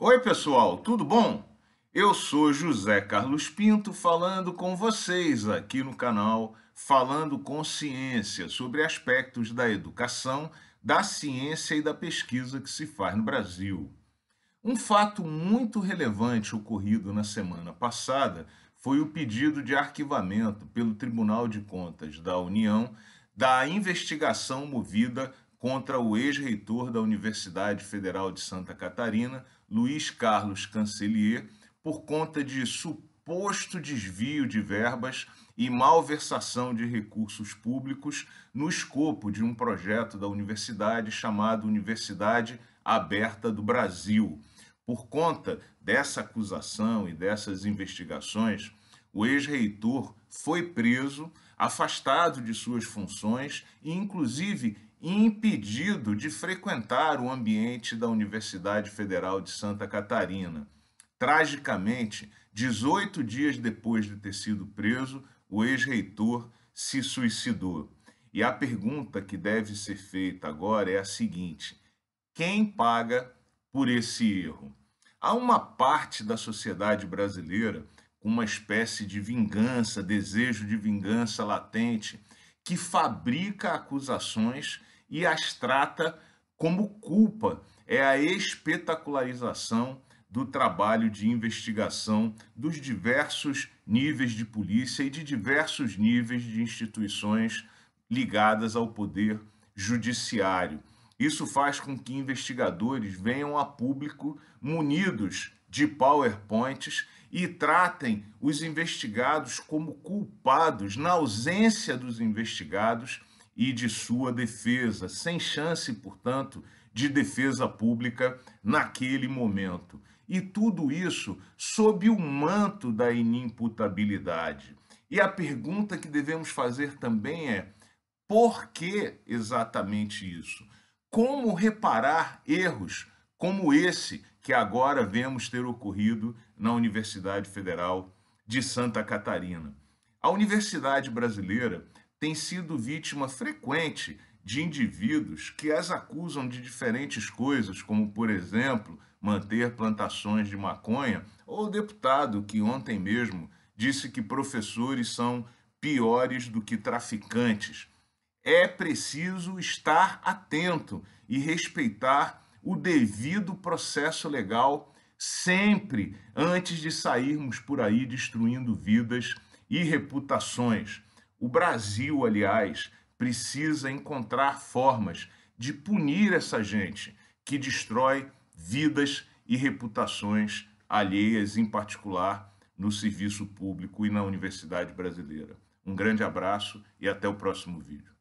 Oi, pessoal, tudo bom? Eu sou José Carlos Pinto falando com vocês aqui no canal Falando com Ciência sobre aspectos da educação, da ciência e da pesquisa que se faz no Brasil. Um fato muito relevante ocorrido na semana passada foi o pedido de arquivamento pelo Tribunal de Contas da União da investigação movida contra o ex-reitor da Universidade Federal de Santa Catarina, Luiz Carlos Cancelier, por conta de suposto desvio de verbas e malversação de recursos públicos no escopo de um projeto da universidade chamado Universidade Aberta do Brasil. Por conta dessa acusação e dessas investigações, o ex-reitor foi preso, afastado de suas funções e, inclusive, impedido de frequentar o ambiente da Universidade Federal de Santa Catarina. Tragicamente, 18 dias depois de ter sido preso, o ex-reitor se suicidou. E a pergunta que deve ser feita agora é a seguinte: quem paga por esse erro? Há uma parte da sociedade brasileira com uma espécie de vingança, desejo de vingança latente, que fabrica acusações e as trata como culpa. É a espetacularização do trabalho de investigação dos diversos níveis de polícia e de diversos níveis de instituições ligadas ao poder judiciário. Isso faz com que investigadores venham a público munidos de PowerPoints e tratem os investigados como culpados na ausência dos investigados e de sua defesa, sem chance, portanto, de defesa pública naquele momento. E tudo isso sob o manto da inimputabilidade. E a pergunta que devemos fazer também é: por que exatamente isso? Como reparar erros como esse que agora vemos ter ocorrido na Universidade Federal de Santa Catarina. A universidade brasileira tem sido vítima frequente de indivíduos que as acusam de diferentes coisas, como, por exemplo, manter plantações de maconha, ou o deputado que ontem mesmo disse que professores são piores do que traficantes. É preciso estar atento e respeitar o devido processo legal sempre antes de sairmos por aí destruindo vidas e reputações. O Brasil, aliás, precisa encontrar formas de punir essa gente que destrói vidas e reputações alheias, em particular no serviço público e na universidade brasileira. Um grande abraço e até o próximo vídeo.